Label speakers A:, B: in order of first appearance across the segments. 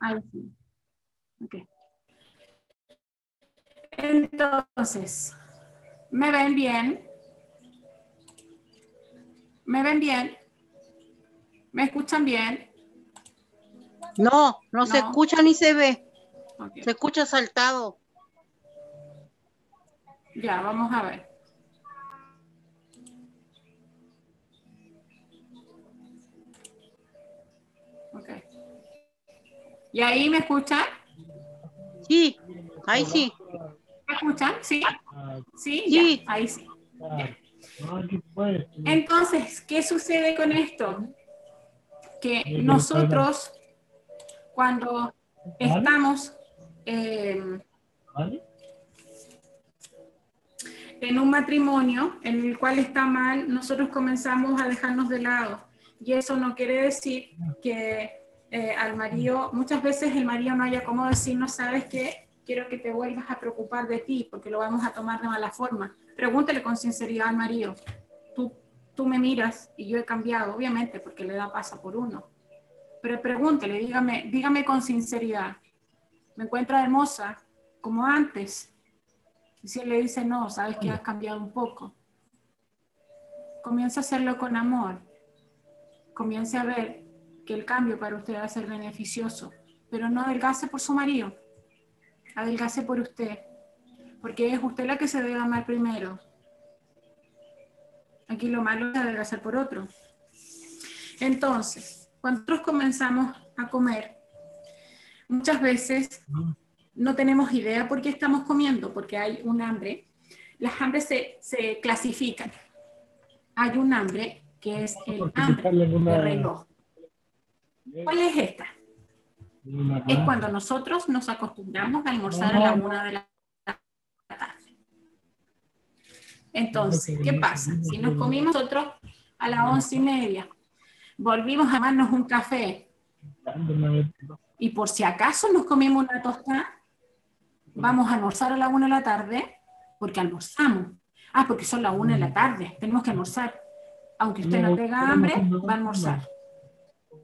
A: Ahí sí. Ok. Entonces, ¿me ven bien? ¿Me ven bien? ¿Me escuchan bien?
B: No, no, se escucha ni se ve. Se escucha saltado.
A: Ya, vamos a ver. ¿Y ahí me escuchan?
B: Sí, ahí sí.
A: ¿Me escuchan? ¿Sí? Sí,
B: Sí.
A: ya, ahí sí. Entonces, ¿qué sucede con esto? Que nosotros, cuando estamos eh, en un matrimonio en el cual está mal, nosotros comenzamos a dejarnos de lado. Y eso no quiere decir que eh, al marido, muchas veces el marido no haya como decir, no sabes qué, quiero que te vuelvas a preocupar de ti, porque lo vamos a tomar de mala forma. Pregúntele con sinceridad al marido, tú, tú me miras y yo he cambiado, obviamente, porque la edad pasa por uno. Pero pregúntele, dígame, dígame con sinceridad, ¿me encuentra hermosa como antes? Y si él le dice, no, sabes que has cambiado un poco. Comienza a hacerlo con amor. Comience a ver que el cambio para usted va a ser beneficioso. Pero no adelgace por su marido. Adelgace por usted. Porque es usted la que se debe amar primero. Aquí lo malo es adelgazar por otro. Entonces, cuando nosotros comenzamos a comer, muchas veces no tenemos idea por qué estamos comiendo, porque hay un hambre. Las hambres se, se clasifican. Hay un hambre que es el hambre de reloj. ¿Cuál es esta? Es cuando nosotros nos acostumbramos a almorzar a la una de la tarde. Entonces, ¿qué pasa? Si nos comimos nosotros a las once y media, volvimos a tomarnos un café y por si acaso nos comimos una tostada, vamos a almorzar a la una de la tarde porque almorzamos. Ah, porque son las una de la tarde, tenemos que almorzar. Aunque usted no tenga hambre, va a almorzar.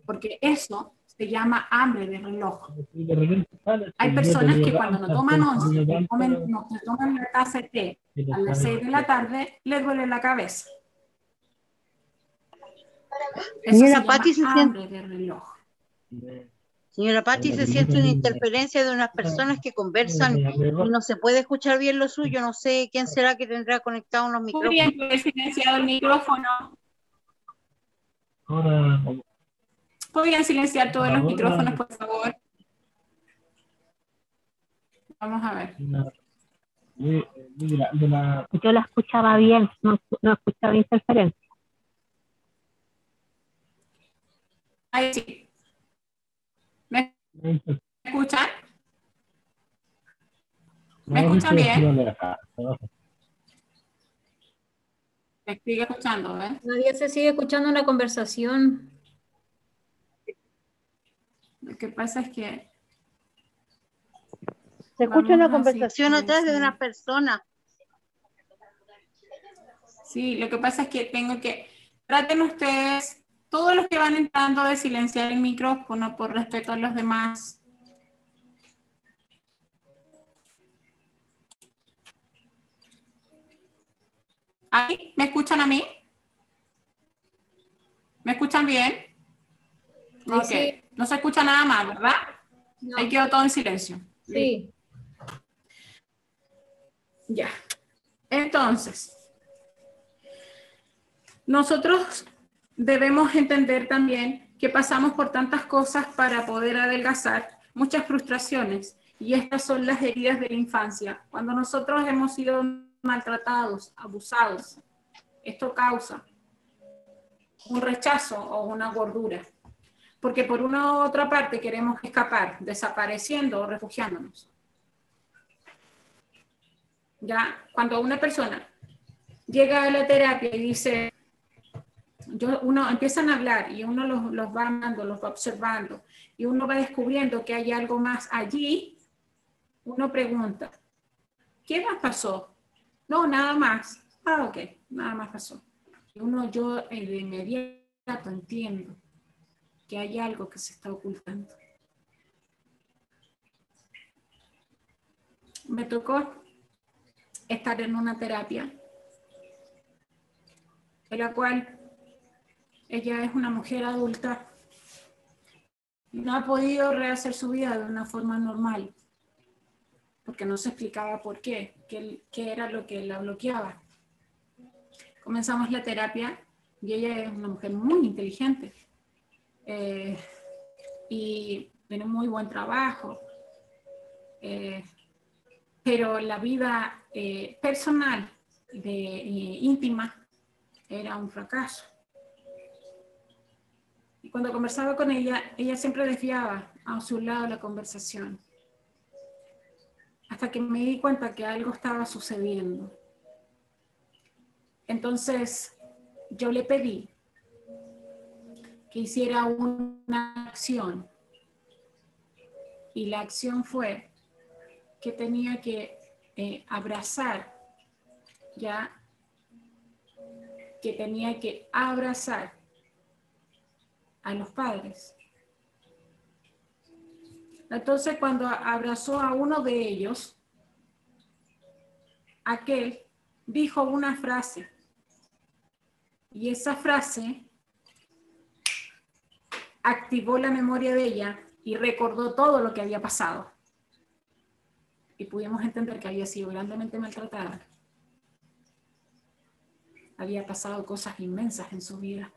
A: Porque eso se llama hambre de reloj. Hay personas que cuando no toman once, comen- no se toman la taza de té a las seis de la tarde, les duele la cabeza. Eso
B: Señora
A: se
B: Pati,
A: llama
B: se
A: hambre de reloj.
B: Señora Patti, se siente una interferencia de unas personas que conversan y no se puede escuchar bien lo suyo. No sé quién será que tendrá conectado unos
A: Muy
B: micrófonos.
A: bien, puede silenciado el micrófono.
C: Ahora,
A: ¿Podrían silenciar todos los micrófonos, por favor? Vamos a ver.
C: la- la-
D: Yo la escuchaba bien, no, no escuchaba interferencia.
A: Ahí sí. ¿Me escuchan? ¿Me escuchan bien? Me sigue escuchando, ¿eh?
E: Todavía se sigue escuchando una conversación.
A: Lo que pasa es que
B: Se escucha una conversación
A: sí,
B: atrás de una persona.
A: Sí, lo que pasa es que tengo que, traten ustedes, todos los que van entrando, de silenciar el micrófono por respeto a los demás. ¿Ahí? ¿Me escuchan a mí? ¿Me escuchan bien? Ok,
E: sí.
A: No se escucha nada más, ¿verdad?
E: No.
A: Ahí quedó todo en silencio.
E: Sí.
A: Ya. Entonces, nosotros debemos entender también que pasamos por tantas cosas para poder adelgazar, muchas frustraciones, y estas son las heridas de la infancia. Cuando nosotros hemos sido maltratados, abusados, esto causa un rechazo o una gordura, porque por una u otra parte queremos escapar, desapareciendo o refugiándonos. Ya, cuando una persona llega a la terapia y dice, yo, uno empiezan a hablar y uno los, va amando, los va observando y uno va descubriendo que hay algo más allí, uno pregunta, ¿qué más pasó? No, nada más. Ah, ok, nada más pasó. Y uno yo de inmediato entiendo que hay algo que se está ocultando. me tocó estar en una terapia en la cual ella es una mujer adulta y no ha podido rehacer su vida de una forma normal porque no se explicaba por qué, qué, qué era lo que la bloqueaba. Comenzamos la terapia y ella es una mujer muy inteligente eh, y tiene muy buen trabajo, eh, pero la vida eh, personal, de, íntima, era un fracaso. Y cuando conversaba con ella, ella siempre desviaba a su lado la conversación hasta que me di cuenta que algo estaba sucediendo. Entonces, yo le pedí hiciera una acción. Y la acción fue que tenía que eh, abrazar, ya, que tenía que abrazar a los padres. Entonces, cuando abrazó a uno de ellos, aquel dijo una frase. Y esa frase activó la memoria de ella y recordó todo lo que había pasado. Y pudimos entender que había sido grandemente maltratada. Había pasado cosas inmensas en su vida.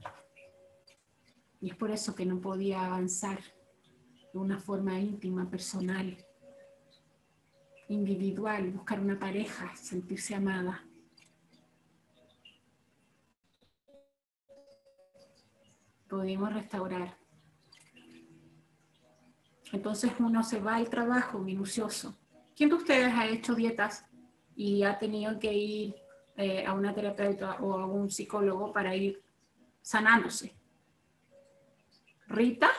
A: Y es por eso que no podía avanzar de una forma íntima, personal, individual, buscar una pareja, sentirse amada. Pudimos restaurar. Entonces uno se va al trabajo minucioso. ¿Quién de ustedes ha hecho dietas y ha tenido que ir eh, a una terapeuta o a un psicólogo para ir sanándose? ¿Rita?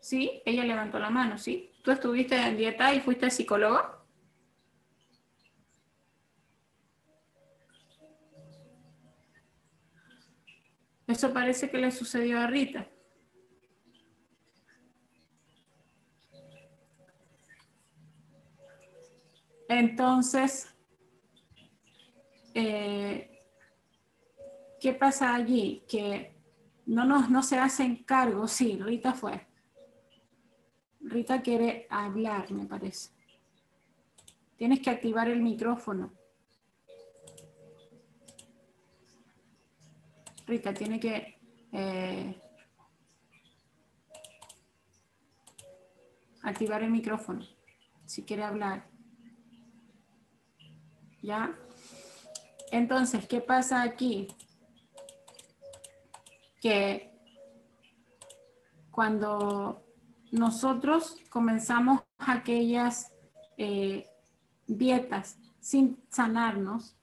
A: Sí, ella levantó la mano, ¿sí? ¿Tú estuviste en dieta y fuiste psicólogo? Eso parece que le sucedió a Rita. Entonces, eh, ¿qué pasa allí? Que no, nos, no se hacen cargo, sí, Rita fue, Rita quiere hablar, me parece. Tienes que activar el micrófono. Rita tiene que eh, activar el micrófono si quiere hablar. ¿Ya? Entonces, ¿qué pasa aquí? Que cuando nosotros comenzamos aquellas eh, dietas sin sanarnos,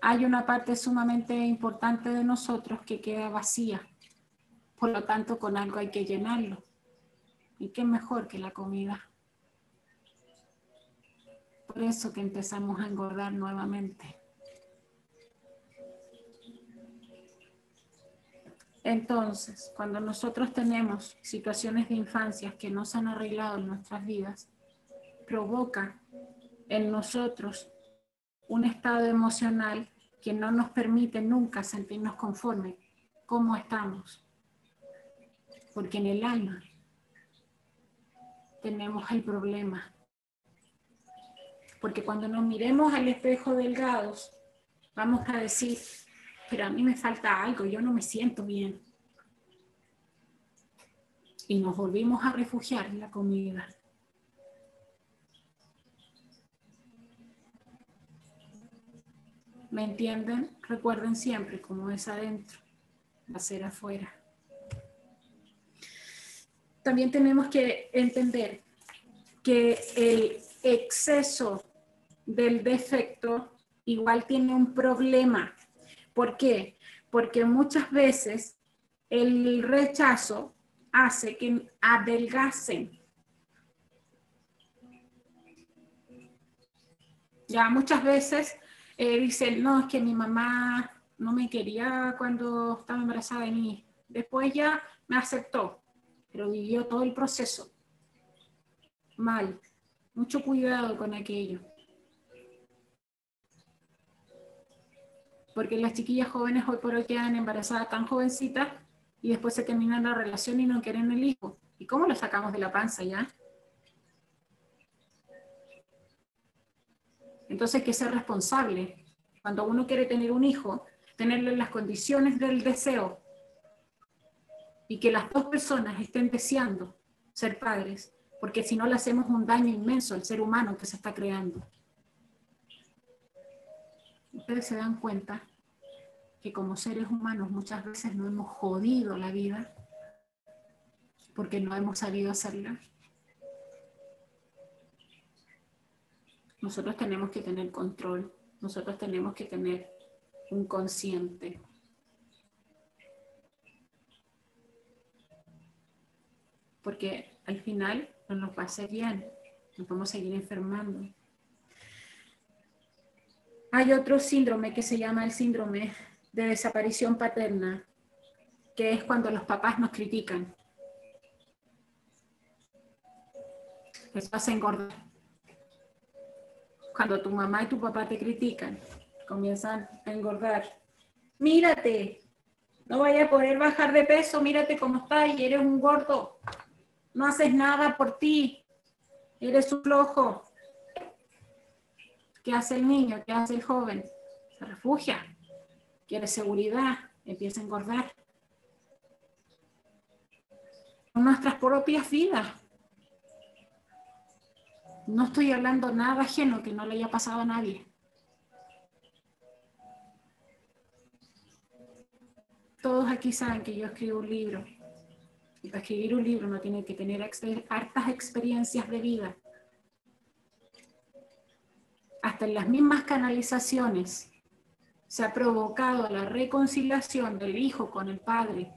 A: hay una parte sumamente importante de nosotros que queda vacía. Por lo tanto, con algo hay que llenarlo. ¿Y qué mejor que la comida? Por eso que empezamos a engordar nuevamente. Entonces, cuando nosotros tenemos situaciones de infancia que no se han arreglado en nuestras vidas, provoca en nosotros un estado emocional que no nos permite nunca sentirnos conformes cómo estamos. Porque en el alma tenemos el problema. Porque cuando nos miremos al espejo delgados, vamos a decir, pero a mí me falta algo, yo no me siento bien. Y nos volvimos a refugiar en la comida. ¿Me entienden? Recuerden siempre cómo es adentro, va a ser afuera. También tenemos que entender que el exceso del defecto igual tiene un problema ¿Por qué? Porque muchas veces el rechazo hace que adelgacen. Ya muchas veces eh, dicen, no, es que mi mamá no me quería cuando estaba embarazada de mí. Después ya me aceptó, pero vivió todo el proceso. mal. Mucho cuidado con aquello. Porque las chiquillas jóvenes hoy por hoy quedan embarazadas tan jovencitas y después se termina la relación y no quieren el hijo. ¿Y cómo lo sacamos de la panza ya? Entonces hay que ser responsable. Cuando uno quiere tener un hijo, tenerle las condiciones del deseo y que las dos personas estén deseando ser padres, porque si no le hacemos un daño inmenso al ser humano que se está creando. Ustedes se dan cuenta que como seres humanos muchas veces no hemos jodido la vida porque no hemos sabido hacerla. Nosotros tenemos que tener control, nosotros tenemos que tener un consciente. Porque al final no nos va a hacer bien, nos vamos a seguir enfermando. Hay otro síndrome que se llama el síndrome de desaparición paterna, que es cuando los papás nos critican. Vas a engordar. Cuando tu mamá y tu papá te critican, comienzan a engordar. Mírate, no vaya a poder bajar de peso, mírate cómo estás y eres un gordo. No haces nada por ti, eres un flojo. ¿Qué hace el niño? ¿Qué hace el joven? Se refugia, quiere seguridad, empieza a engordar. Nuestras propias vidas. No estoy hablando nada ajeno que no le haya pasado a nadie. Todos aquí saben que yo escribo un libro. Y para escribir un libro uno tiene que tener hartas experiencias de vida. Hasta en las mismas canalizaciones se ha provocado la reconciliación del hijo con el padre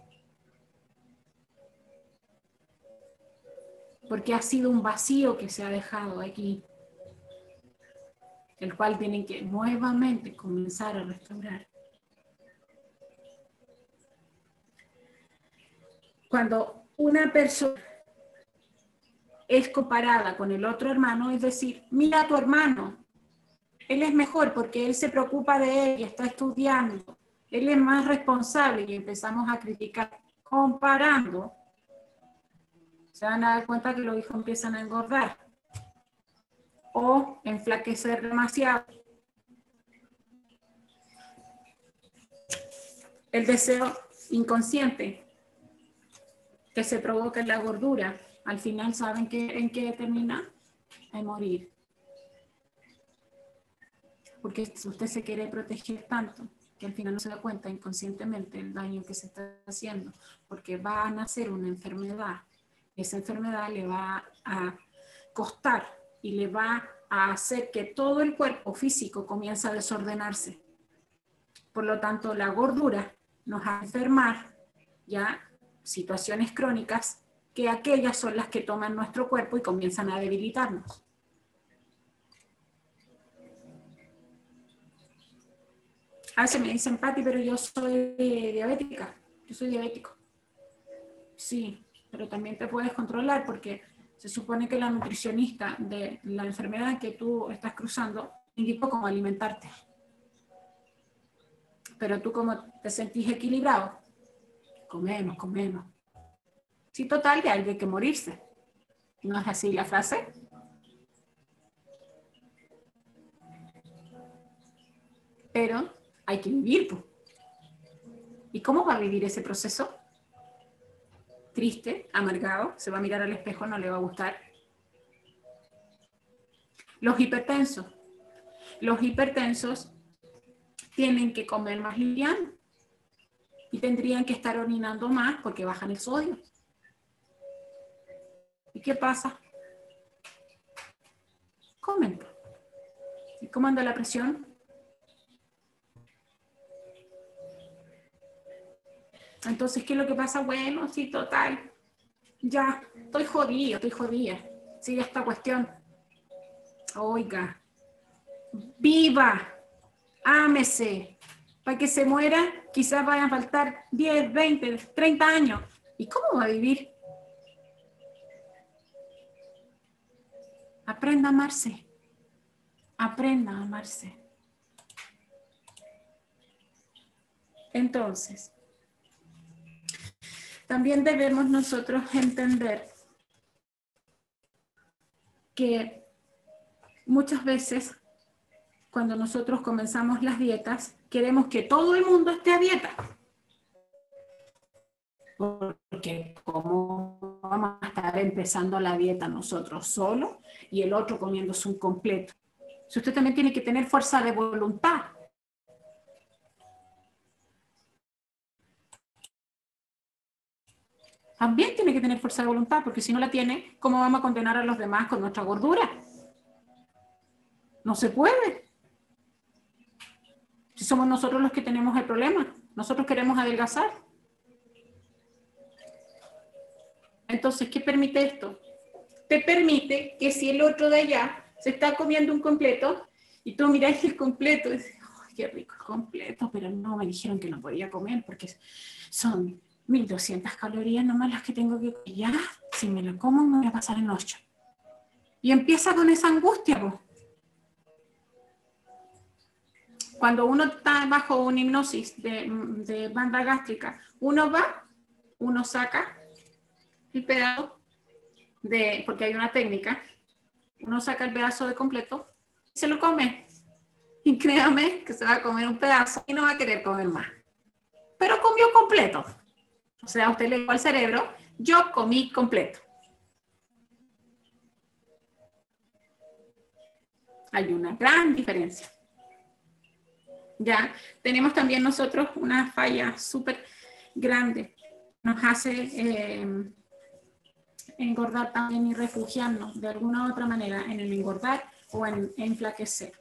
A: porque ha sido un vacío que se ha dejado aquí, el cual tienen que nuevamente comenzar a restaurar. Cuando una persona es comparada con el otro hermano, es decir, mira tu hermano, él es mejor porque él se preocupa de él y está estudiando, él es más responsable y empezamos a criticar comparando se van a dar cuenta que los hijos empiezan a engordar o enflaquecer demasiado. El deseo inconsciente que se provoca en la gordura, al final saben que, en qué termina, en morir. Porque usted se quiere proteger tanto que al final no se da cuenta inconscientemente el daño que se está haciendo, porque va a nacer una enfermedad esa enfermedad le va a costar y le va a hacer que todo el cuerpo físico comience a desordenarse. Por lo tanto, la gordura nos va a enfermar ya situaciones crónicas que aquellas son las que toman nuestro cuerpo y comienzan a debilitarnos. A veces me dicen, Pati, pero yo soy diabética, yo soy diabético. Sí, pero también te puedes controlar porque se supone que la nutricionista de la enfermedad que tú estás cruzando indicó cómo alimentarte. Pero tú como te sentís equilibrado, comemos, comemos. Sí, total, ya hay que morirse. ¿No es así la frase? Pero hay que vivir. ¿Y cómo va a vivir ese proceso? triste, amargado, se va a mirar al espejo, no le va a gustar. Los hipertensos. Los hipertensos tienen que comer más liviano y tendrían que estar orinando más porque bajan el sodio. ¿Y qué pasa? Comen. ¿Y cómo anda la presión? Entonces, ¿qué es lo que pasa? Bueno, sí, total. Ya, estoy jodida, estoy jodida. Sigue esta cuestión. Oiga, viva, ámese. Para que se muera, quizás vayan a faltar 10, 20, 30 años. ¿Y cómo va a vivir? Aprenda a amarse. Aprenda a amarse. Entonces, también debemos nosotros entender que muchas veces cuando nosotros comenzamos las dietas, queremos que todo el mundo esté a dieta. Porque como vamos a estar empezando la dieta nosotros solo y el otro comiéndose un completo. Si usted también tiene que tener fuerza de voluntad. También tiene que tener fuerza de voluntad, porque si no la tiene, ¿cómo vamos a condenar a los demás con nuestra gordura? No se puede. Si somos nosotros los que tenemos el problema, nosotros queremos adelgazar. Entonces, ¿qué permite esto? Te permite que si el otro de allá se está comiendo un completo y tú miráis el completo y dices, ¡ay, qué rico el completo! Pero no, me dijeron que no podía comer porque son 1200 calorías nomás las que tengo que. Ya, si me lo como me voy a pasar en 8. Y empieza con esa angustia. Cuando uno está bajo una hipnosis de, de banda gástrica, uno va, uno saca el pedazo de, porque hay una técnica, uno saca el pedazo de completo y se lo come. Y créame que se va a comer un pedazo y no va a querer comer más. Pero comió completo. O sea, usted le dijo al cerebro, yo comí completo. Hay una gran diferencia. Ya tenemos también nosotros una falla súper grande. Nos hace eh, engordar también y refugiarnos de alguna u otra manera en el engordar o en enflaquecer.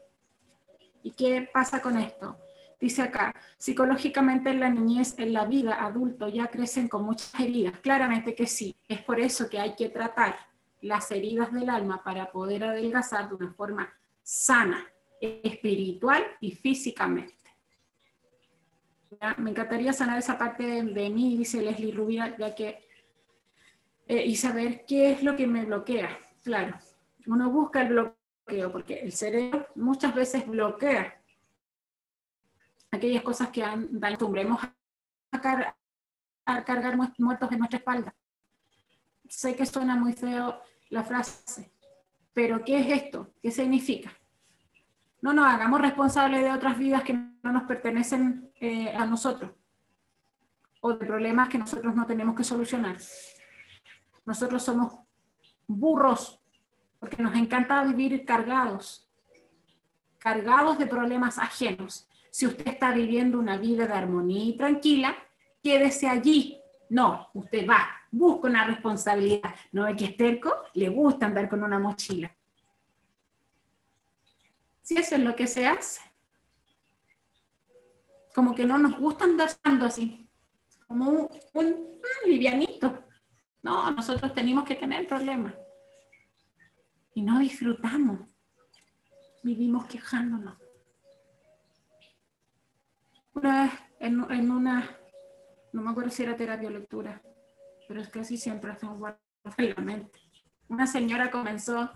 A: ¿Y qué pasa con esto? Dice acá, psicológicamente en la niñez, en la vida adulto ya crecen con muchas heridas. Claramente que sí. Es por eso que hay que tratar las heridas del alma para poder adelgazar de una forma sana, espiritual y físicamente. Me encantaría sanar esa parte de, mí, dice Leslie Rubia, ya que, eh, y saber qué es lo que me bloquea. Claro, uno busca el bloqueo, porque el cerebro muchas veces bloquea aquellas cosas que car a cargar muertos en nuestra espalda. Sé que suena muy feo la frase, pero ¿qué es esto? ¿Qué significa? No nos hagamos responsables de otras vidas que no nos pertenecen eh, a nosotros o de problemas que nosotros no tenemos que solucionar. Nosotros somos burros porque nos encanta vivir cargados, cargados de problemas ajenos. Si usted está viviendo una vida de armonía y tranquila, quédese allí. No, usted va, busca una responsabilidad. No ve que es terco, le gusta andar con una mochila. Si eso es lo que se hace. Como que no nos gusta andar así, como un, un livianito. No, nosotros tenemos que tener problemas. Y no disfrutamos. Vivimos quejándonos en, una, no me acuerdo si era terapia o lectura, pero es que así siempre hacemos en la mente. Una señora comenzó a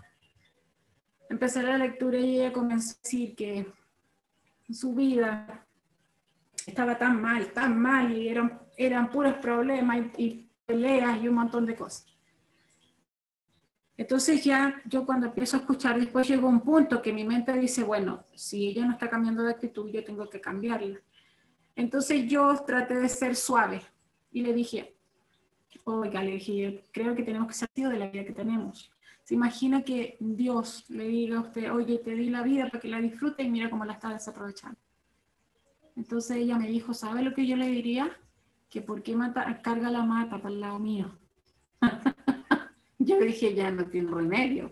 A: empezar la lectura y ella comenzó a decir que su vida estaba tan mal, tan mal, y eran, eran puros problemas y, y peleas y un montón de cosas. Entonces ya yo cuando empiezo a escuchar, después llegó un punto que mi mente dice, bueno, si ella no está cambiando de actitud, yo tengo que cambiarla. Entonces yo traté de ser suave y le dije, oiga, le dije, creo que tenemos que salir de la vida que tenemos. Se imagina que Dios le diga a usted, oye, te di la vida para que la disfrute y mira cómo la está desaprovechando. Entonces ella me dijo, ¿sabe lo que yo le diría? Que por qué mata, carga la mata para el lado mío. yo dije, ya no tiene remedio.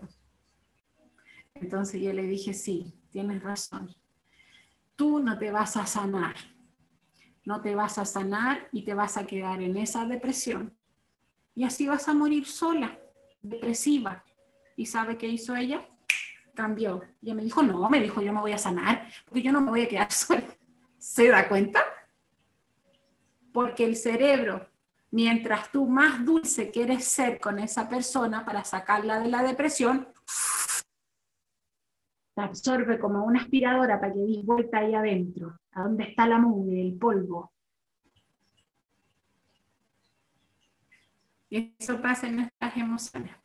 A: Entonces yo le dije, sí, tienes razón. Tú no te vas a sanar no te vas a sanar y te vas a quedar en esa depresión. Y así vas a morir sola, depresiva. ¿Y sabe qué hizo ella? Cambió. Y me dijo, no, me dijo, yo me voy a sanar, porque yo no me voy a quedar sola. ¿Se da cuenta? Porque el cerebro, mientras tú más dulce quieres ser con esa persona para sacarla de la depresión, absorbe como una aspiradora para que des vuelta ahí adentro, a donde está la mugre, el polvo. Y eso pasa en nuestras emociones.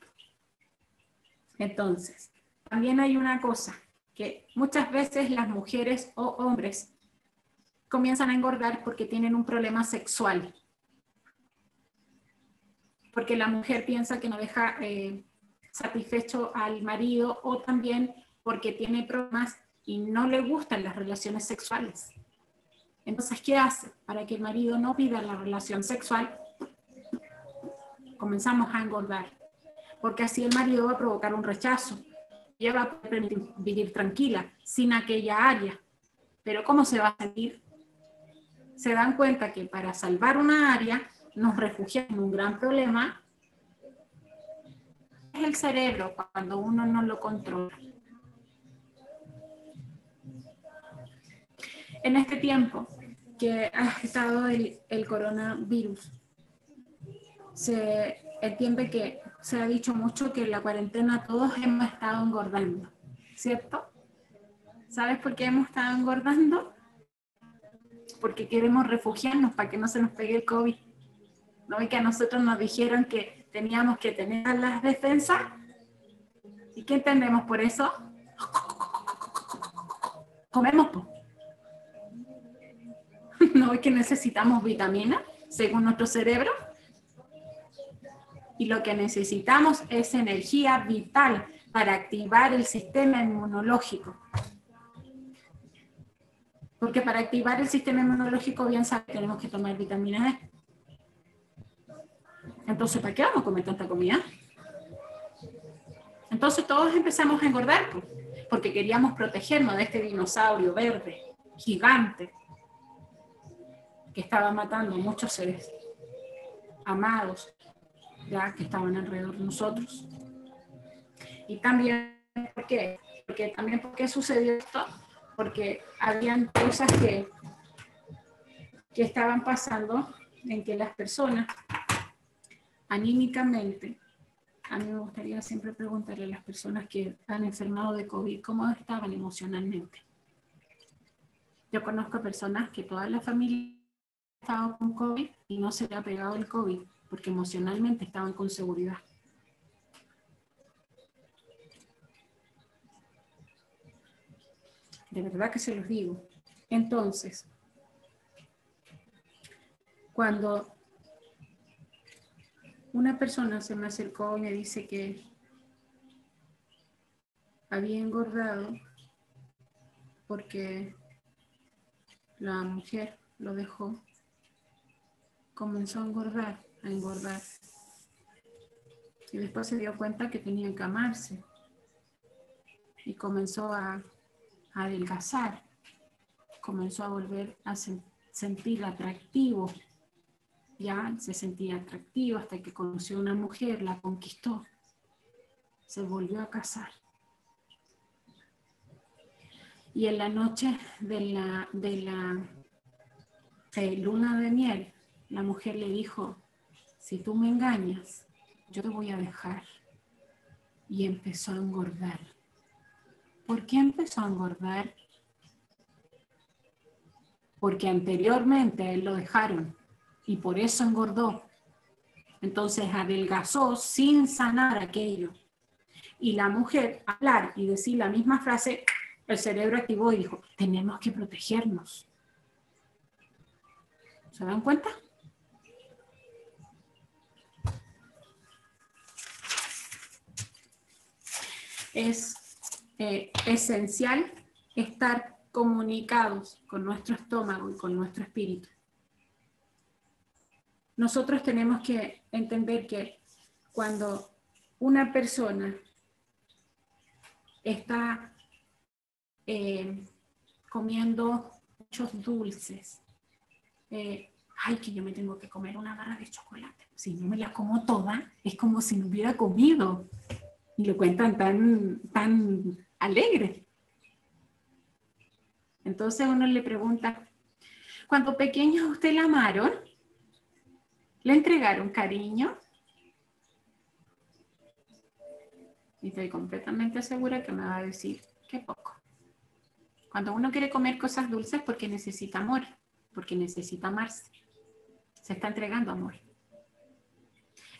A: Entonces, también hay una cosa, que muchas veces las mujeres o hombres comienzan a engordar porque tienen un problema sexual. Porque la mujer piensa que no deja eh, satisfecho al marido o también porque tiene problemas y no le gustan las relaciones sexuales. Entonces, ¿qué hace? Para que el marido no pida la relación sexual, comenzamos a engordar, porque así el marido va a provocar un rechazo. Ella va a permitir vivir tranquila, sin aquella área. Pero ¿cómo se va a sentir? Se dan cuenta que para salvar una área nos refugiamos en un gran problema. Es el cerebro cuando uno no lo controla. En este tiempo que ha estado el, coronavirus, se entiende que se ha dicho mucho que en la cuarentena todos hemos estado engordando, ¿cierto? ¿Sabes por qué hemos estado engordando? Porque queremos refugiarnos para que no se nos pegue el COVID. ¿No ve que a nosotros nos dijeron que teníamos que tener las defensas? ¿Y qué entendemos por eso? Comemos. ¿No ve que necesitamos vitamina según nuestro cerebro? y lo que necesitamos es energía vital para activar el sistema inmunológico. Porque para activar el sistema inmunológico, bien sabe, tenemos que tomar vitamina D. Entonces, ¿para qué vamos a comer tanta comida? Entonces todos empezamos a engordar, porque queríamos protegernos de este dinosaurio verde, gigante, que estaba matando a muchos seres amados, ya que estaban alrededor de nosotros. Y también, ¿por qué? Porque también, ¿por qué sucedió esto? Porque habían cosas que, que estaban pasando en que las personas anímicamente, a mí me gustaría siempre preguntarle a las personas que han enfermado de COVID cómo estaban emocionalmente. Yo conozco personas que toda la familia estado con COVID y no se le ha pegado el COVID porque emocionalmente estaban con seguridad. De verdad que se los digo. Entonces, cuando una persona se me acercó y me dice que había engordado porque la mujer lo dejó, comenzó a engordar a engordar. Y después se dio cuenta que tenía que amarse. Y comenzó a, adelgazar. Comenzó a volver a sentir atractivo. Ya se sentía atractivo hasta que conoció a una mujer, la conquistó. Se volvió a casar. Y en la noche de la, de la eh, luna de miel, la mujer le dijo, si tú me engañas, yo te voy a dejar. Y empezó a engordar. ¿Por qué empezó a engordar? Porque anteriormente a él lo dejaron y por eso engordó. Entonces adelgazó sin sanar aquello. Y la mujer, hablar y decir la misma frase, el cerebro activó y dijo, tenemos que protegernos. ¿Se dan cuenta? Es eh, esencial estar comunicados con nuestro estómago y con nuestro espíritu. Nosotros tenemos que entender que cuando una persona está eh, comiendo muchos dulces, eh, ay, que yo me tengo que comer una barra de chocolate. Si no me la como toda, es como si no hubiera comido y lo cuentan tan, tan alegre. Entonces uno le pregunta, cuando pequeños usted la amaron, le entregaron cariño. Y estoy completamente segura que me va a decir que poco. Cuando uno quiere comer cosas dulces porque necesita amor, porque necesita amarse. Se está entregando amor.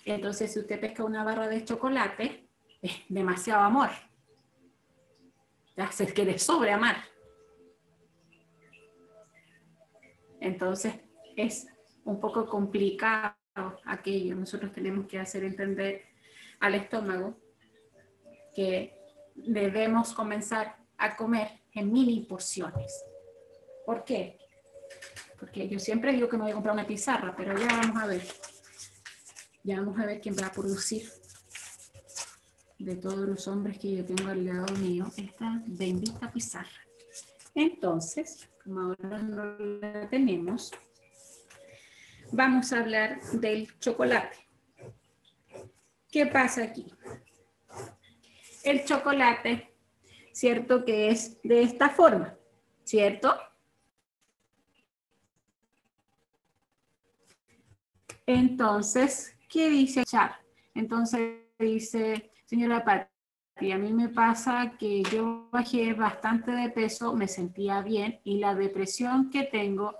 A: Entonces, si usted pesca una barra de chocolate, es demasiado amor. Ya se quiere sobreamar. Entonces, es un poco complicado aquello. Nosotros tenemos que hacer entender al estómago que debemos comenzar a comer en mini porciones. ¿Por qué? Porque yo siempre digo que me voy a comprar una pizarra, pero ya vamos a ver. Ya vamos a ver quién va a producir de todos los hombres que yo tengo al lado mío esta bendita pizarra. Entonces, como ahora no la tenemos, vamos a hablar del chocolate. ¿Qué pasa aquí? El chocolate, ¿cierto? Que es de esta forma, ¿cierto? Entonces, ¿qué dice Char? Entonces dice, señora Pati, a mí me pasa que yo bajé bastante de peso, me sentía bien y la depresión que tengo,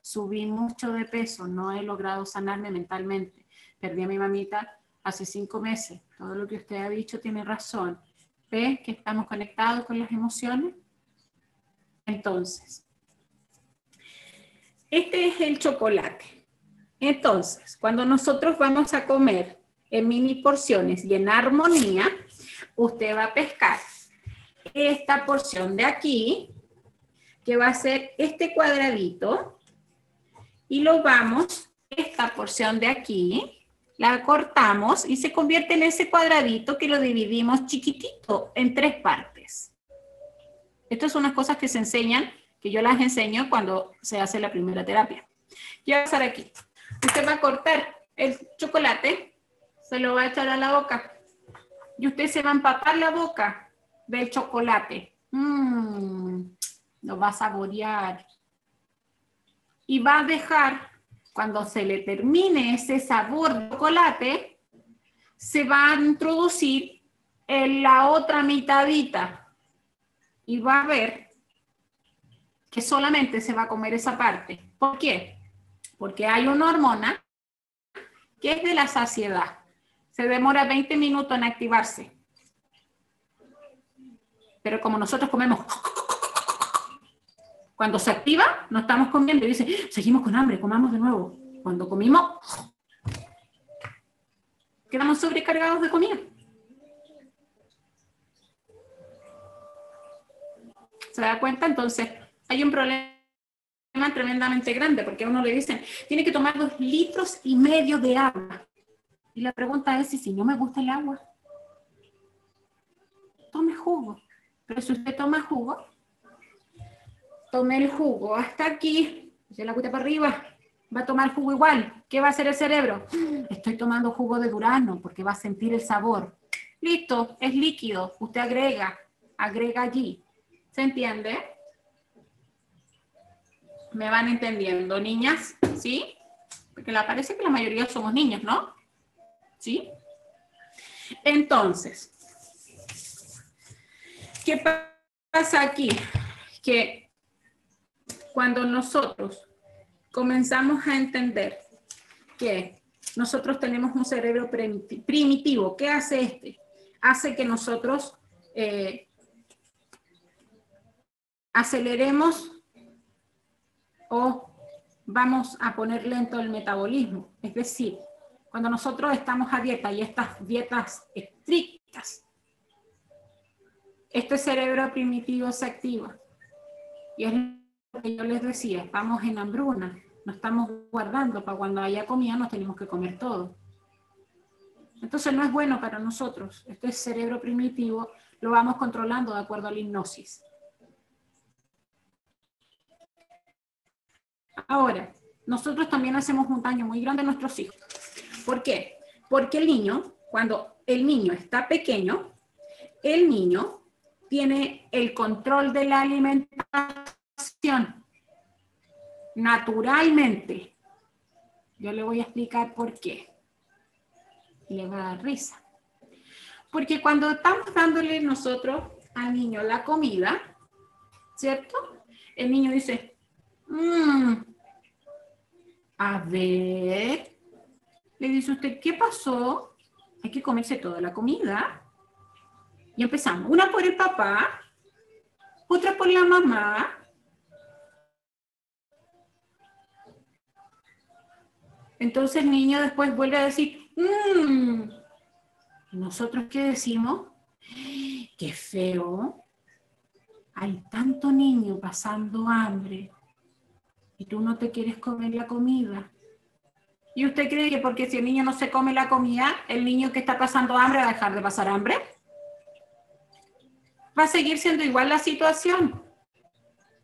A: subí mucho de peso, no he logrado sanarme mentalmente. Perdí a mi mamita hace cinco meses. Todo lo que usted ha dicho tiene razón. ¿Ve que estamos conectados con las emociones? Entonces, este es el chocolate. Entonces, cuando nosotros vamos a comer en mini porciones y en armonía, usted va a pescar esta porción de aquí, que va a ser este cuadradito, y lo vamos, esta porción de aquí, la cortamos y se convierte en ese cuadradito que lo dividimos chiquitito en tres partes. Estas son unas cosas que se enseñan, que yo las enseño cuando se hace la primera terapia. Ya va a estar aquí. Usted va a cortar el chocolate, se lo va a echar a la boca y usted se va a empapar la boca del chocolate. Mmm, lo va a saborear. Y va a dejar cuando se le termine ese sabor de chocolate, se va a introducir en la otra mitadita y va a ver que solamente se va a comer esa parte. ¿Por qué? Porque hay una hormona que es de la saciedad. Se demora 20 minutos en activarse. Pero como nosotros comemos cuando se activa, no estamos comiendo y dice, seguimos con hambre, comamos de nuevo. Cuando comimos, quedamos sobrecargados de comida. ¿Se da cuenta? Entonces, hay un problema tremendamente grande porque a uno le dicen, tiene que tomar dos litros y medio de agua. Y la pregunta es, si no me gusta el agua? Tome jugo. Pero si usted toma jugo, tome el jugo hasta aquí, se la agüita para arriba, va a tomar jugo igual. ¿Qué va a hacer el cerebro? Estoy tomando jugo de durano porque va a sentir el sabor. Listo, es líquido. Usted agrega, agrega allí. ¿Se entiende? ¿Me van entendiendo, niñas? ¿Sí? Porque la parece que la mayoría somos niños, ¿no? ¿Sí? Entonces, ¿qué pasa aquí? Que cuando nosotros comenzamos a entender que nosotros tenemos un cerebro primitivo, ¿qué hace este? Hace que nosotros eh, aceleremos o vamos a poner lento el metabolismo. Es decir, cuando nosotros estamos a dieta y estas dietas estrictas, este cerebro primitivo se activa. Y es que yo les decía, estamos en hambruna, no estamos guardando para cuando haya comida nos tenemos que comer todo. Entonces no es bueno para nosotros. Este cerebro primitivo lo vamos controlando de acuerdo a la hipnosis. Ahora, nosotros también hacemos un daño muy grande a nuestros hijos. ¿Por qué? Porque el niño, cuando el niño está pequeño, el niño tiene el control de la alimentación naturalmente. Yo le voy a explicar por qué. Le va a dar risa. Porque cuando estamos dándole nosotros al niño la comida, ¿cierto? El niño dice, "Mm, a ver, le dice usted, ¿qué pasó? Hay que comerse toda la comida. Y empezamos, una por el papá, otra por la mamá. Entonces el niño después vuelve a decir, "Mm". ¿Y nosotros qué decimos? Qué feo. Hay tanto niño pasando hambre y tú no te quieres comer la comida. ¿Y usted cree que porque si el niño no se come la comida, el niño que está pasando hambre va a dejar de pasar hambre? Va a seguir siendo igual la situación.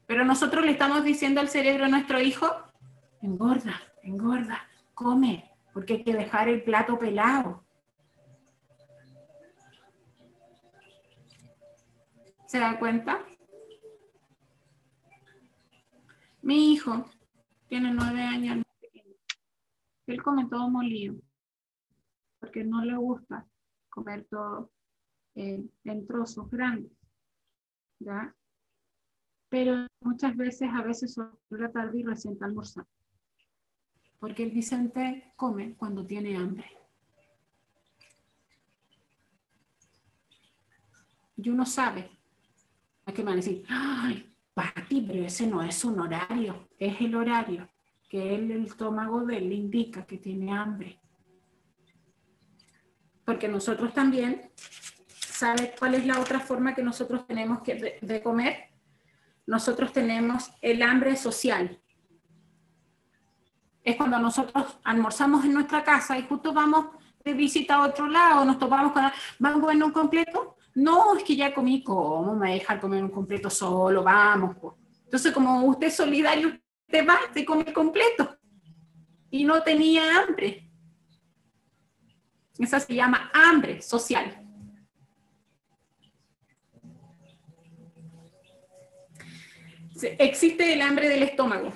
A: Pero nosotros le estamos diciendo al cerebro de nuestro hijo, engorda, engorda, come, porque hay que dejar el plato pelado. ¿Se da cuenta? Mi hijo tiene nueve años. Él come todo molido, porque no le gusta comer todo eh, en trozos grandes. ¿Ya? Pero muchas veces, a veces sobre la tarde y recién está almorzando. Porque el Vicente come cuando tiene hambre. Y uno sabe. ¿A qué me van a decir? Ay, Pati, pero ese no es un horario. Es el horario que el estómago de él indica que tiene hambre. Porque nosotros también, ¿sabe cuál es la otra forma que nosotros tenemos que, de, de comer? Nosotros tenemos el hambre social. Es cuando nosotros almorzamos en nuestra casa y justo vamos de visita a otro lado, nos topamos con, ¿vamos a comer un completo? No, es que ya comí, ¿cómo me dejar comer un completo solo? Vamos. pues. Entonces, como usted es solidario, usted va, se come completo. Y no tenía hambre. Esa se llama hambre social. Existe el hambre del estómago.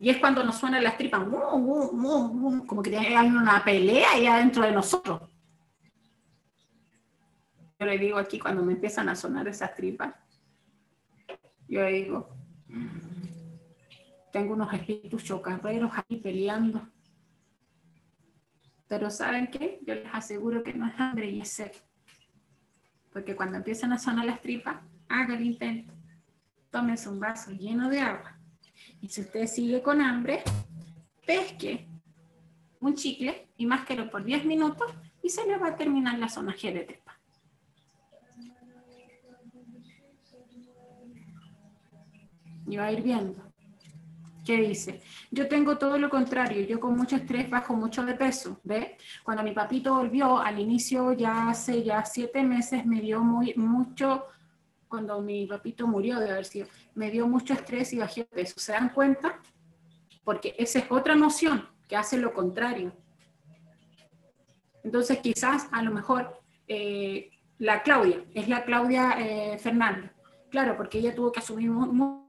A: Y es cuando nos suenan las tripas, como que hay una pelea ahí adentro de nosotros. Yo le digo aquí cuando me empiezan a sonar esas tripas, yo le digo, tengo unos espíritus chocarreros ahí peleando. Pero ¿saben qué? Yo les aseguro que no es hambre y es sed. Porque cuando empiezan a sonar las tripas, haga el intento. Tómense un vaso lleno de agua. Y si usted sigue con hambre, pesque un chicle y másquelo por 10 minutos y se le va a terminar la zona G de tripa. Y va a ir viendo. ¿Qué dice? Yo tengo todo lo contrario, yo con mucho estrés bajo mucho de peso, ¿ve? Cuando mi papito volvió, al inicio ya hace ya siete meses me dio muy, mucho, cuando mi papito murió de haber sido, me dio mucho estrés y bajé de peso. ¿Se dan cuenta? Porque esa es otra emoción que hace lo contrario. Entonces quizás a lo mejor eh, la Claudia, es la Claudia eh, Fernández, claro, porque ella tuvo que asumir mu- mu-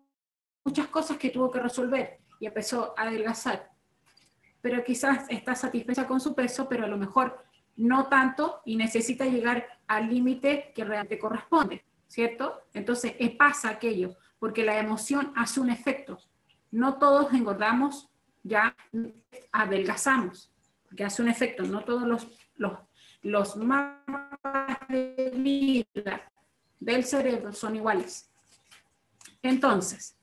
A: muchas cosas que tuvo que resolver y empezó a adelgazar. Pero quizás está satisfecha con su peso, pero a lo mejor no tanto y necesita llegar al límite que realmente corresponde, ¿cierto? Entonces pasa aquello, porque la emoción hace un efecto. No todos engordamos, ya adelgazamos, porque hace un efecto, no todos los, los, los mapas de vida del cerebro son iguales. Entonces,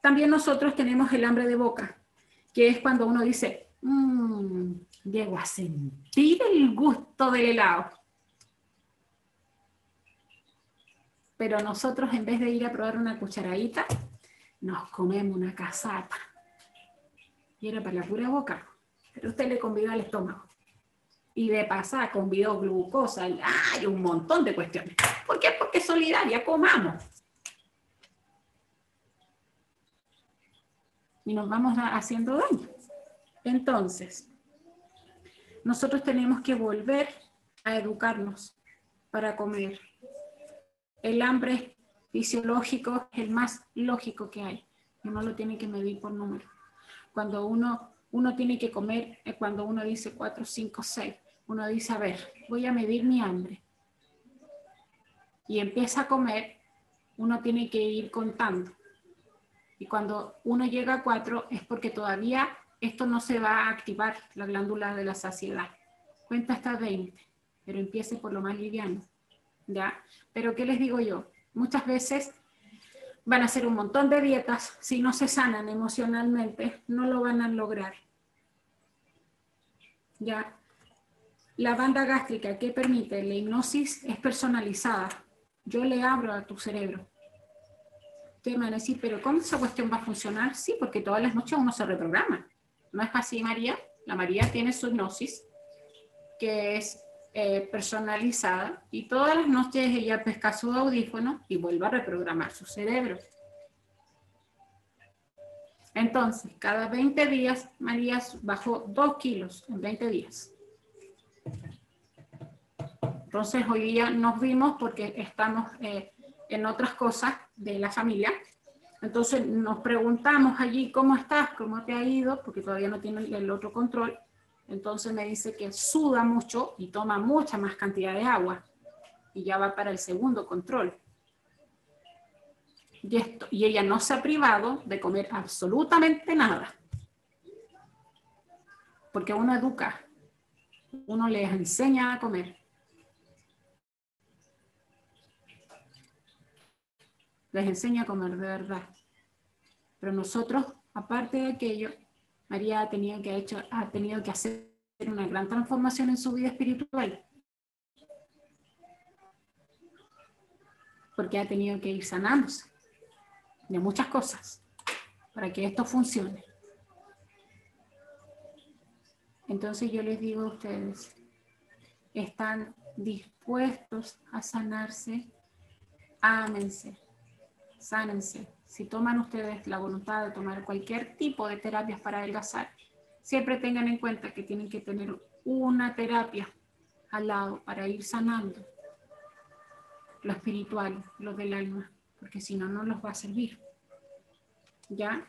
A: también nosotros tenemos el hambre de boca, que es cuando uno dice, "Mm, llego a sentir el gusto del helado. Pero nosotros en vez de ir a probar una cucharadita, nos comemos una casata. Y era para la pura boca. Pero usted le convidó al estómago. Y de pasada convidó glucosa, hay un montón de cuestiones. ¿Por qué? Porque solidaria, comamos. Y nos vamos haciendo daño. Entonces, nosotros tenemos que volver a educarnos para comer. El hambre fisiológico es el más lógico que hay. Uno lo tiene que medir por número. Cuando uno, uno tiene que comer, es cuando uno dice 4, 5, 6, uno dice, a ver, voy a medir mi hambre. y empieza a comer, uno tiene que ir contando. Y cuando uno llega a cuatro es porque todavía esto no se va a activar, la glándula de la saciedad. Cuenta hasta 20, pero empiece por lo más liviano. ¿ya? Pero ¿qué les digo yo? Muchas veces van a hacer un montón de dietas, si no se sanan emocionalmente, no lo van a lograr. ¿Ya? La banda gástrica que permite la hipnosis es personalizada. Yo le abro a tu cerebro. Ustedes me van a decir, pero ¿cómo esa cuestión va a funcionar? Sí, porque todas las noches uno se reprograma. ¿No es así, María? La María tiene su hipnosis, que es eh, personalizada, y todas las noches ella pesca su audífono y vuelve a reprogramar su cerebro. Entonces, cada 20 días, María bajó 2 kilos en 20 días. Entonces, hoy día nos vimos porque estamos eh, en otras cosas de la familia. Entonces, nos preguntamos allí, ¿cómo estás? ¿Cómo te ha ido? Porque todavía no tiene el otro control. Entonces me dice que suda mucho y toma mucha más cantidad de agua. Y ya va para el segundo control. Y, esto, y ella no se ha privado de comer absolutamente nada. Porque uno educa, uno les enseña a comer. Les enseña a comer de verdad. Pero nosotros, aparte de aquello, María ha tenido que, hecho, ha tenido que hacer una gran transformación en su vida espiritual. Porque ha tenido que ir sanándose de muchas cosas para que esto funcione. Entonces yo les digo a ustedes, están dispuestos a sanarse, ámense, sánense. Si toman ustedes la voluntad de tomar cualquier tipo de terapias para adelgazar, siempre tengan en cuenta que tienen que tener una terapia al lado para ir sanando lo espiritual, lo del alma, porque si no, no los va a servir. ¿Ya?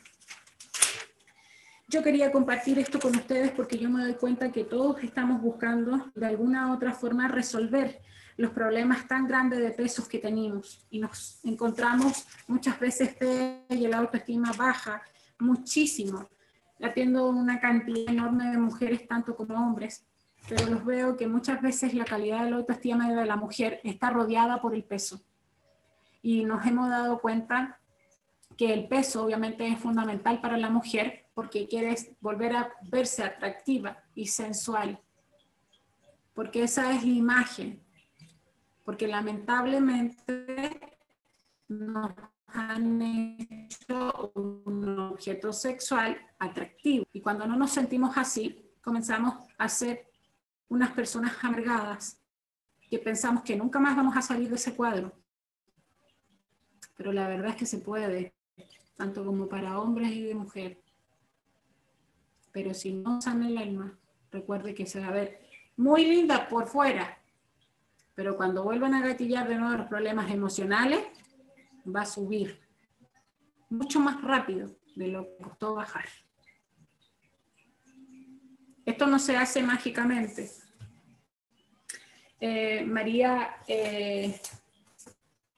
A: Yo quería compartir esto con ustedes porque yo me doy cuenta que todos estamos buscando de alguna u otra forma resolver los problemas tan grandes de pesos que tenemos y nos encontramos muchas veces y la autoestima baja muchísimo. Atiendo una cantidad enorme de mujeres, tanto como hombres, pero los veo que muchas veces la calidad de la autoestima de la mujer está rodeada por el peso. Y nos hemos dado cuenta que el peso obviamente es fundamental para la mujer porque quiere volver a verse atractiva y sensual, porque esa es la imagen porque lamentablemente nos han hecho un objeto sexual atractivo. Y cuando no nos sentimos así, comenzamos a ser unas personas amargadas que pensamos que nunca más vamos a salir de ese cuadro. Pero la verdad es que se puede, tanto como para hombres y de mujeres. Pero si no sana el alma, recuerde que se va a ver muy linda por fuera, pero cuando vuelvan a gatillar de nuevo los problemas emocionales, va a subir mucho más rápido de lo que costó bajar. Esto no se hace mágicamente. Eh, María, eh,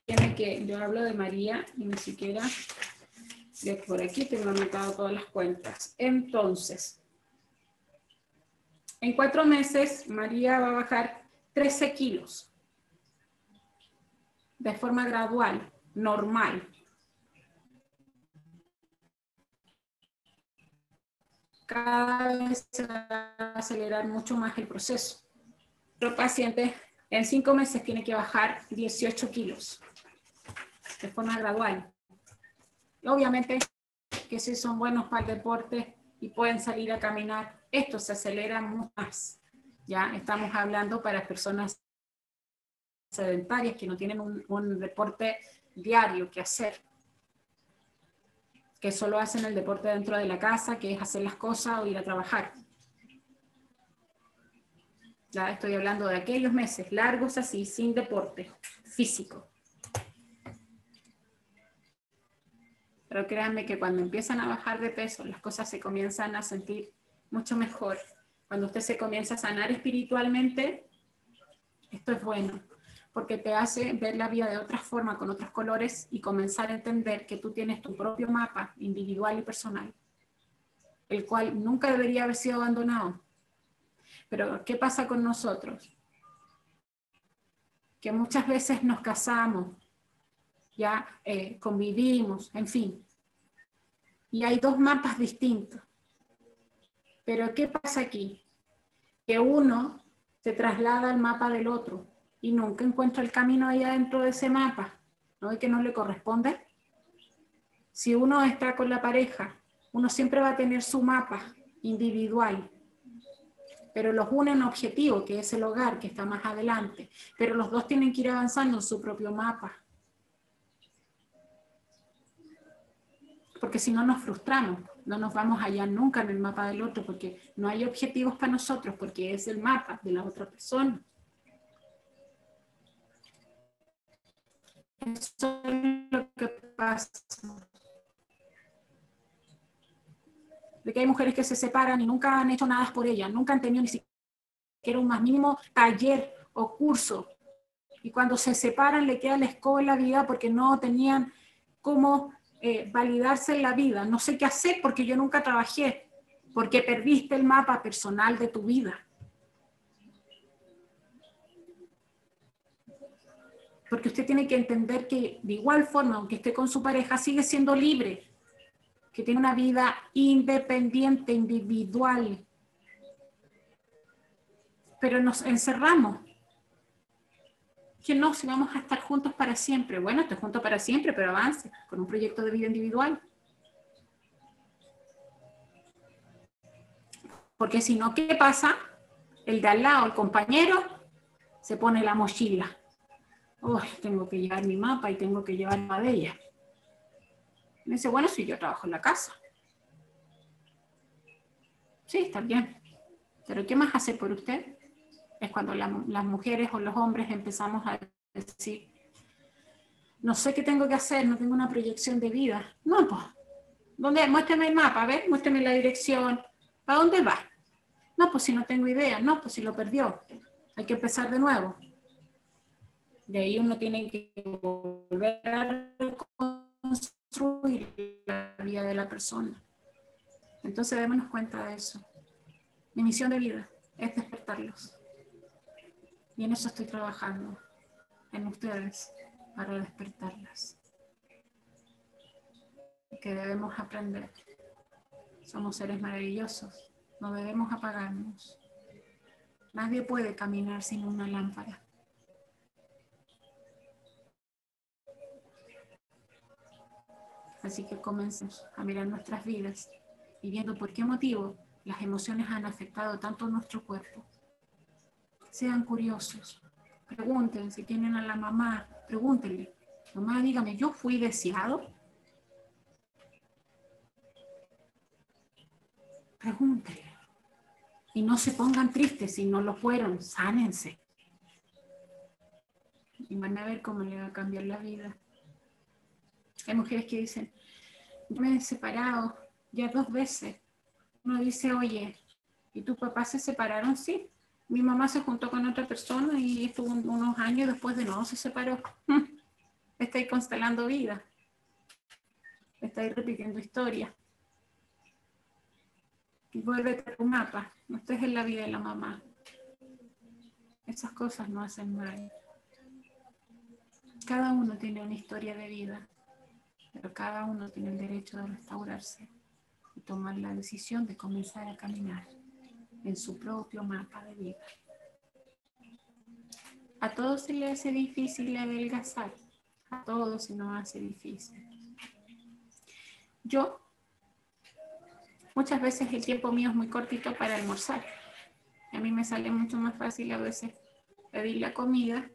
A: tiene que, yo hablo de María y ni siquiera de por aquí tengo anotado todas las cuentas. Entonces, en cuatro meses María va a bajar 13 kilos de forma gradual, normal. Cada vez se va a acelerar mucho más el proceso. Otro paciente en cinco meses tiene que bajar 18 kilos de forma gradual. obviamente que si son buenos para el deporte y pueden salir a caminar, esto se acelera mucho más. Ya estamos hablando para personas sedentarias que no tienen un, deporte diario que hacer, que solo hacen el deporte dentro de la casa, que es hacer las cosas o ir a trabajar. Ya estoy hablando de aquellos meses largos así, sin deporte físico. Pero créanme que cuando empiezan a bajar de peso, las cosas se comienzan a sentir mucho mejor. Cuando usted se comienza a sanar espiritualmente, esto es bueno porque te hace ver la vida de otra forma, con otros colores y comenzar a entender que tú tienes tu propio mapa individual y personal, el cual nunca debería haber sido abandonado. Pero, ¿qué pasa con nosotros? Que muchas veces nos casamos, ya eh, convivimos, en fin, y hay dos mapas distintos. Pero, ¿qué pasa aquí? Que uno se traslada al mapa del otro y nunca encuentra el camino ahí adentro de ese mapa, ¿no? Y que no le corresponde. Si uno está con la pareja, uno siempre va a tener su mapa individual, pero los une un objetivo, que es el hogar, que está más adelante, pero los dos tienen que ir avanzando en su propio mapa. Porque si no nos frustramos, no nos vamos allá nunca en el mapa del otro, porque no hay objetivos para nosotros, porque es el mapa de la otra persona. Eso es lo que pasa. De que hay mujeres que se separan y nunca han hecho nada por ellas, nunca han tenido ni siquiera un más mínimo taller o curso. Y cuando se separan le queda la escoba en la vida porque no tenían cómo eh, validarse en la vida. No sé qué hacer porque yo nunca trabajé, porque perdiste el mapa personal de tu vida. Porque usted tiene que entender que de igual forma, aunque esté con su pareja, sigue siendo libre, que tiene una vida independiente, individual. Pero nos encerramos. Que no, si vamos a estar juntos para siempre. Bueno, estoy junto para siempre, pero avance con un proyecto de vida individual. Porque si no, ¿qué pasa? El de al lado, el compañero, se pone la mochila tengo que llevar mi mapa y tengo que llevar la de ella. Me dice, bueno, si yo trabajo en la casa. Sí, está bien. Pero ¿qué más hace por usted? Es cuando las mujeres o los hombres empezamos a decir, no sé qué tengo que hacer, no tengo una proyección de vida. No, pues, ¿dónde? Muéstrame el mapa, a ver, muéstrame la dirección. ¿Para dónde va? No, pues si no tengo idea, no, pues si lo perdió. Hay que empezar de nuevo. De ahí uno tiene que volver a construir la vida de la persona. Entonces démonos cuenta de eso. Mi misión de vida es despertarlos. Y en eso estoy trabajando, en ustedes, para despertarlas. Que debemos aprender. Somos seres maravillosos, no debemos apagarnos. Nadie puede caminar sin una lámpara. Así que comencemos a mirar nuestras vidas y viendo por qué motivo las emociones han afectado tanto nuestro cuerpo. Sean curiosos, pregunten si tienen a la mamá, pregúntenle, mamá, dígame, ¿yo fui deseado? Pregúntenle. Y no se pongan tristes si no lo fueron, sánense. Y van a ver cómo le va a cambiar la vida. Hay mujeres que dicen, yo me he separado ya dos veces. Uno dice, oye, ¿y tus papás se separaron? Sí. Mi mamá se juntó con otra persona y estuvo unos años después de nuevo se separó. Estoy constelando vida. Estoy repitiendo historia. Y vuelve a tu mapa. No estés en la vida de la mamá. Esas cosas no hacen mal. Cada uno tiene una historia de vida pero cada uno tiene el derecho de restaurarse y tomar la decisión de comenzar a caminar en su propio mapa de vida. A todos se le hace difícil adelgazar, a todos se nos hace difícil. Yo, muchas veces el tiempo mío es muy cortito para almorzar. A mí me sale mucho más fácil a veces pedir la comida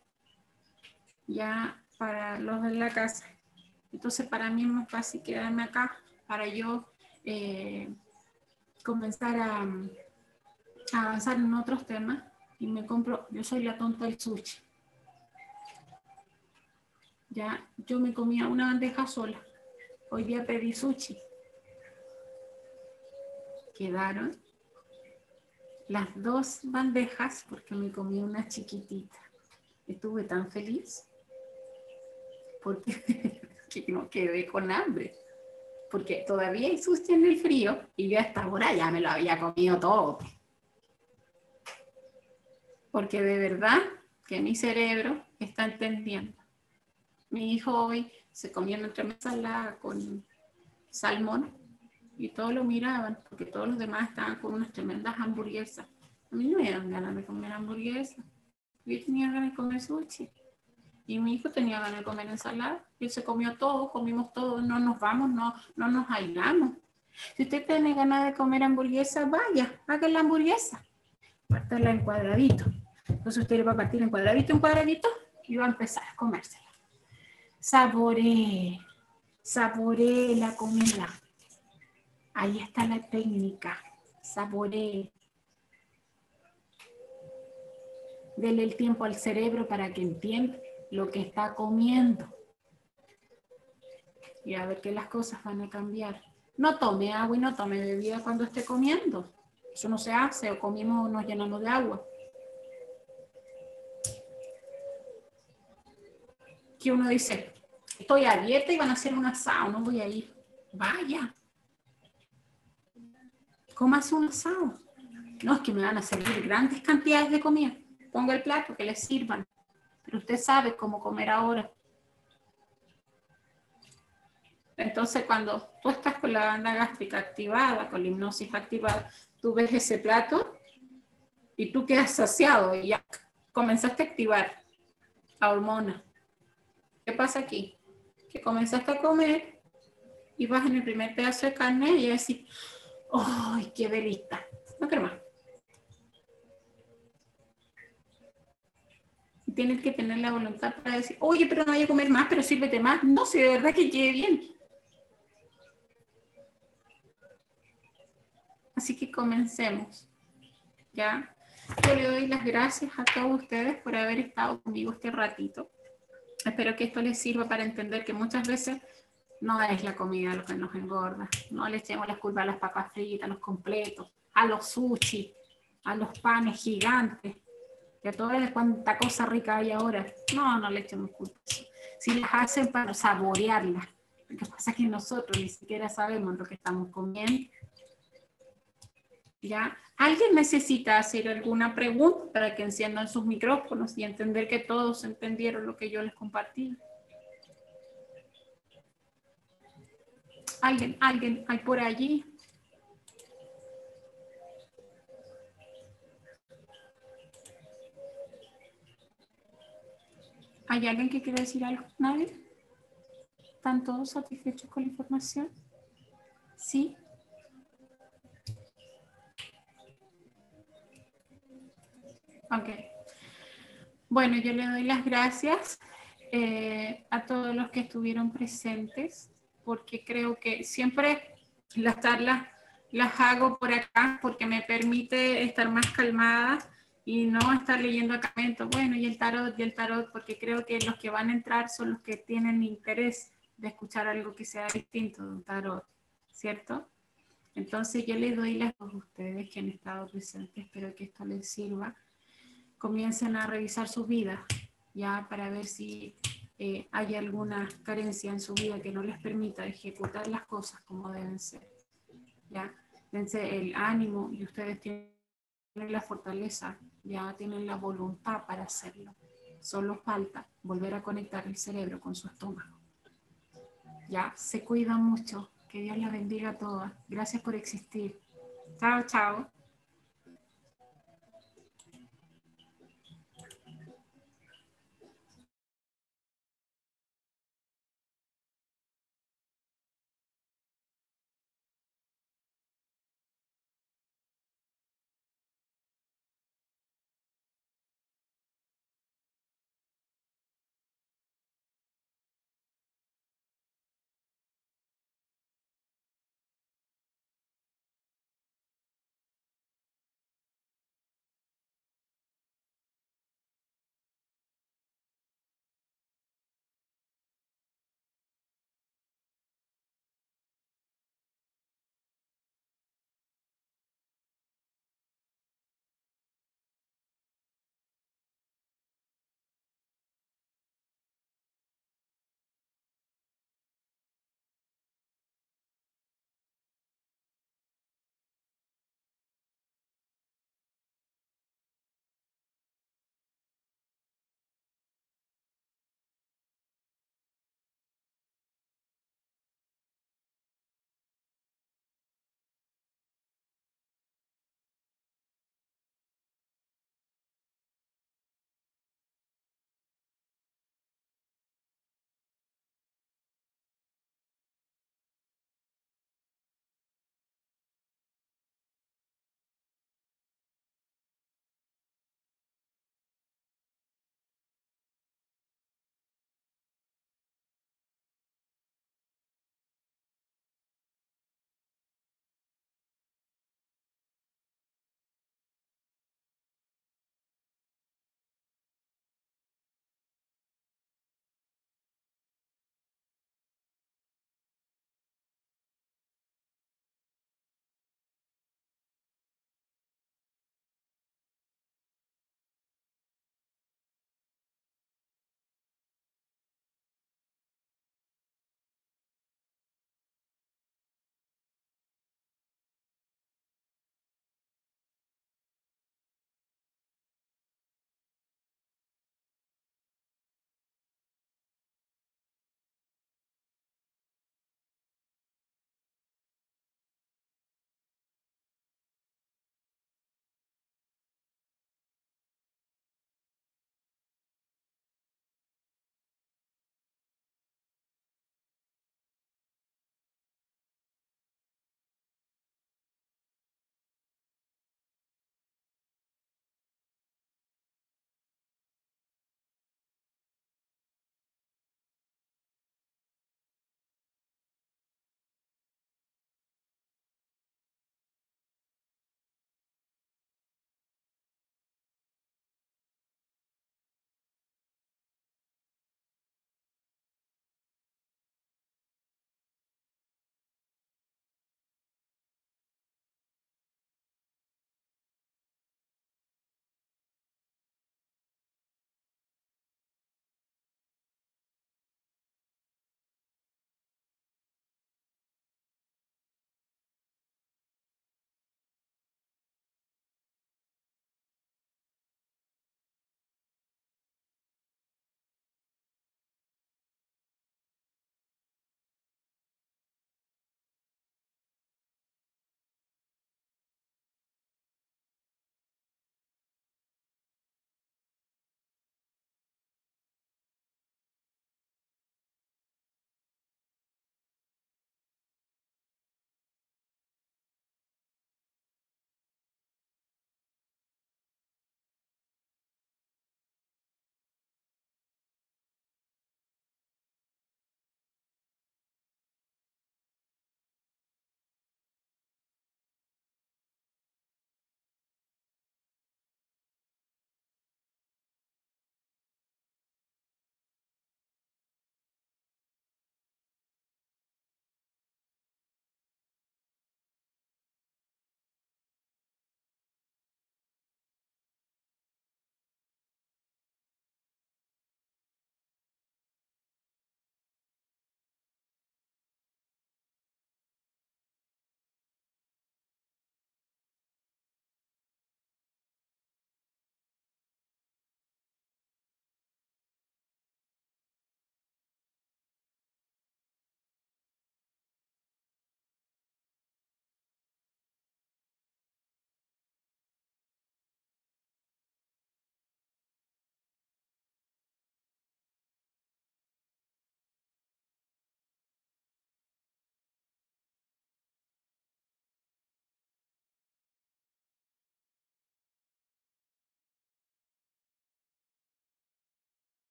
A: ya para los de la casa entonces, para mí es más fácil quedarme acá para yo eh, comenzar a, avanzar en otros temas y me compro, yo soy la tonta del sushi. Ya, yo me comía una bandeja sola. Hoy día pedí sushi. Quedaron las dos bandejas porque me comí una chiquitita. estuve tan feliz porque que no quedé con hambre. Porque todavía hay sushi en el frío y yo a esta hora ya me lo había comido todo. Porque de verdad que mi cerebro está entendiendo. Mi hijo hoy se comió nuestra ensalada con salmón y todos lo miraban porque todos los demás estaban con unas tremendas hamburguesas. A mí no me daban ganas de comer hamburguesas. Yo tenía ganas de comer sushi. Y mi hijo tenía ganas de comer ensalada. Y se comió todo, comimos todo, no nos vamos, no, no nos aislamos. Si usted tiene ganas de comer hamburguesa, vaya, haga la hamburguesa. Partarla en cuadradito. Entonces usted le va a partir en cuadradito, en cuadradito, y va a empezar a comérsela. Saboree, saboree la comida. Ahí está la técnica. Saboree. Dele el tiempo al cerebro para que entienda lo que está comiendo. Y a ver que las cosas van a cambiar. No tome agua y no tome bebida cuando esté comiendo. Eso no se hace, o comimos o nos llenamos de agua. Que uno dice, estoy a y van a hacer un asado, no voy a ir. Vaya. Cómase un asado. No es que me van a servir grandes cantidades de comida. Ponga el plato, que les sirvan. Pero usted sabe cómo comer ahora. Entonces, cuando tú estás con la banda gástrica activada, con la hipnosis activada, tú ves ese plato y tú quedas saciado y ya comenzaste a activar la hormona. ¿Qué pasa aquí? Que comenzaste a comer y vas en el primer pedazo de carne y decís, ¡ay, qué delita! No quiero más. Tienes que tener la voluntad para decir, oye, pero no voy a comer más, pero sírvete más. No, si de verdad que quede bien. Así que comencemos. ¿Ya? Yo le doy las gracias a todos ustedes por haber estado conmigo este ratito. Espero que esto les sirva para entender que muchas veces no es la comida lo que nos engorda. No le echemos la culpa a las papas fritas, a los completos, a los sushi, a los panes gigantes, que cuánta cosa rica hay ahora. No, no le echemos culpa. Si las hacen para saborearlas. Lo que pasa es que nosotros ni siquiera sabemos lo que estamos comiendo. ¿Ya? ¿Alguien necesita hacer alguna pregunta para que enciendan sus micrófonos y entender que todos entendieron lo que yo les compartí? ¿Alguien, alguien hay por allí? ¿Hay alguien que quiere decir algo? ¿Nadie? ¿Están todos satisfechos con la información? ¿Sí? Ok. Bueno, yo le doy las gracias eh, a todos los que estuvieron presentes, porque creo que siempre las charlas las hago por acá porque me permite estar más calmada y no estar leyendo acá. Bueno, y el tarot, y el tarot, porque creo que los que van a entrar son los que tienen interés de escuchar algo que sea distinto de un tarot, ¿cierto? Entonces yo les doy las a ustedes que han estado presentes, espero que esto les sirva comiencen a revisar sus vidas, ya para ver si eh, hay alguna carencia en su vida que no les permita ejecutar las cosas como deben ser. Ya, dense el ánimo y ustedes tienen la fortaleza, ya tienen la voluntad para hacerlo. Solo falta volver a conectar el cerebro con su estómago. Ya, se cuidan mucho. Que Dios las bendiga a todas. Gracias por existir. Chao, chao.